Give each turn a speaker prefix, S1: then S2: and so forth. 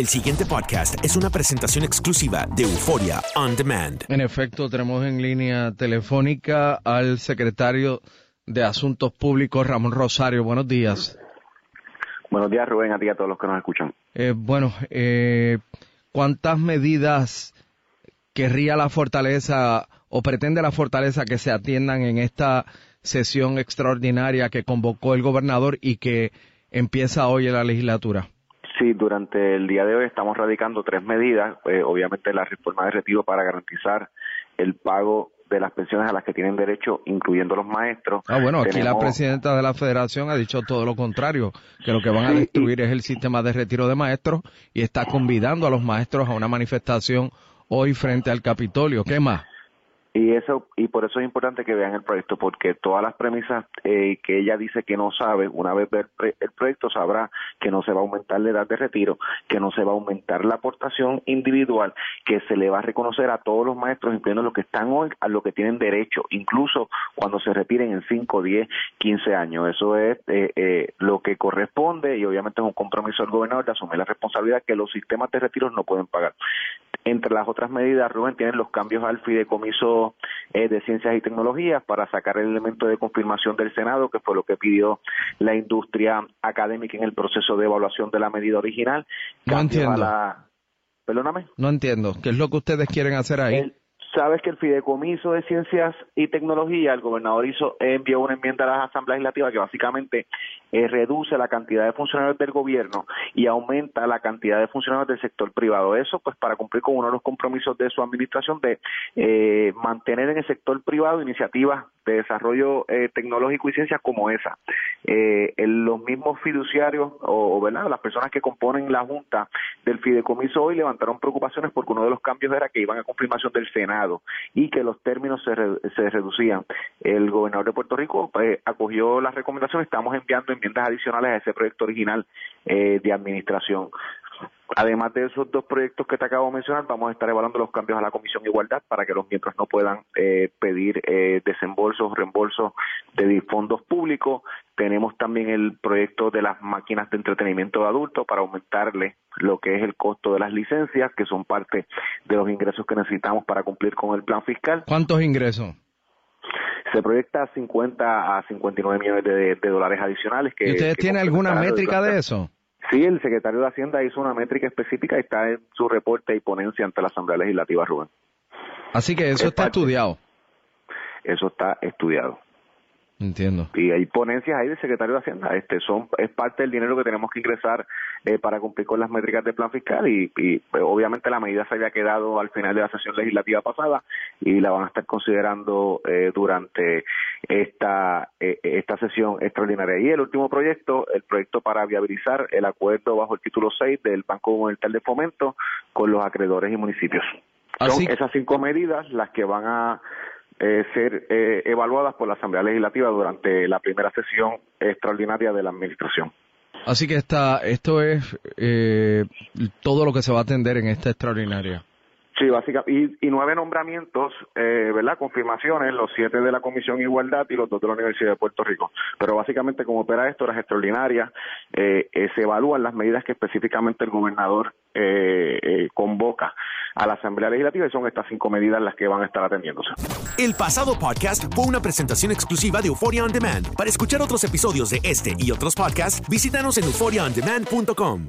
S1: El siguiente podcast es una presentación exclusiva de Euforia On Demand.
S2: En efecto, tenemos en línea telefónica al secretario de Asuntos Públicos, Ramón Rosario. Buenos días.
S3: Buenos días, Rubén, a ti y a todos los que nos escuchan.
S2: Eh, bueno, eh, ¿cuántas medidas querría la fortaleza o pretende la fortaleza que se atiendan en esta sesión extraordinaria que convocó el gobernador y que empieza hoy en la legislatura?
S3: Sí, durante el día de hoy estamos radicando tres medidas. Eh, obviamente la reforma de retiro para garantizar el pago de las pensiones a las que tienen derecho, incluyendo los maestros.
S2: Ah, bueno, aquí la presidenta de la federación ha dicho todo lo contrario, que lo que van a destruir es el sistema de retiro de maestros y está convidando a los maestros a una manifestación hoy frente al Capitolio. ¿Qué más?
S3: Y eso y por eso es importante que vean el proyecto porque todas las premisas eh, que ella dice que no sabe, una vez ver el proyecto sabrá que no se va a aumentar la edad de retiro, que no se va a aumentar la aportación individual, que se le va a reconocer a todos los maestros, incluyendo los que están hoy, a lo que tienen derecho, incluso cuando se retiren en 5, 10, 15 años. Eso es eh, eh, lo que corresponde y obviamente es un compromiso del gobernador de asumir la responsabilidad que los sistemas de retiros no pueden pagar. Entre las otras medidas, Rubén, tienen los cambios al fideicomiso eh, de ciencias y tecnologías para sacar el elemento de confirmación del Senado, que fue lo que pidió la industria académica en el proceso de evaluación de la medida original.
S2: No entiendo.
S3: Perdóname.
S2: No entiendo. ¿Qué es lo que ustedes quieren hacer ahí?
S3: Sabes que el Fideicomiso de Ciencias y Tecnología, el gobernador hizo, envió una enmienda a la Asamblea Legislativa que básicamente eh, reduce la cantidad de funcionarios del gobierno y aumenta la cantidad de funcionarios del sector privado. Eso, pues, para cumplir con uno de los compromisos de su administración de eh, mantener en el sector privado iniciativas de desarrollo eh, tecnológico y ciencias como esa. Eh, los mismos fiduciarios o, ¿verdad? las personas que componen la Junta del Fideicomiso hoy levantaron preocupaciones porque uno de los cambios era que iban a confirmación del Senado y que los términos se, se reducían. El gobernador de Puerto Rico pues, acogió las recomendaciones, estamos enviando enmiendas adicionales a ese proyecto original eh, de administración. Además de esos dos proyectos que te acabo de mencionar, vamos a estar evaluando los cambios a la Comisión de Igualdad para que los miembros no puedan eh, pedir eh, desembolsos, reembolsos de fondos públicos. Tenemos también el proyecto de las máquinas de entretenimiento de adultos para aumentarle lo que es el costo de las licencias, que son parte de los ingresos que necesitamos para cumplir con el plan fiscal.
S2: ¿Cuántos ingresos?
S3: se proyecta 50 a 59 millones de, dólares adicionales. Que,
S2: ¿Y ustedes tienen alguna métrica de eso?
S3: Sí, el secretario de Hacienda hizo una métrica específica y está en su reporte y ponencia ante la Asamblea Legislativa, Rubén.
S2: Así que eso está estudiado.
S3: Eso está estudiado.
S2: Entiendo.
S3: Y hay ponencias ahí del secretario de Hacienda. Este son es parte del dinero que tenemos que ingresar eh, para cumplir con las métricas del plan fiscal y, pues, obviamente la medida se había quedado al final de la sesión legislativa pasada y la van a estar considerando eh, durante esta eh, esta sesión extraordinaria. Y el último proyecto, el proyecto para viabilizar el acuerdo bajo el título 6 del Banco Monetario de Fomento con los acreedores y municipios. Son esas cinco medidas las que van a eh, ser eh, evaluadas por la Asamblea Legislativa durante la primera sesión extraordinaria de la Administración.
S2: Así que esta, esto es eh, todo lo que se va a atender en esta extraordinaria.
S3: Sí, básicamente, y, nueve nombramientos, eh, ¿verdad? Confirmaciones, los siete de la Comisión Igualdad y los dos de la Universidad de Puerto Rico. Pero básicamente, como opera esto, las extraordinarias, eh, eh, se evalúan las medidas que específicamente el gobernador convoca a la Asamblea Legislativa y son estas cinco medidas las que van a estar atendiéndose.
S1: El pasado podcast fue una presentación exclusiva de Euphoria On Demand. Para escuchar otros episodios de este y otros podcasts, visítanos en euphoriaondemand.com.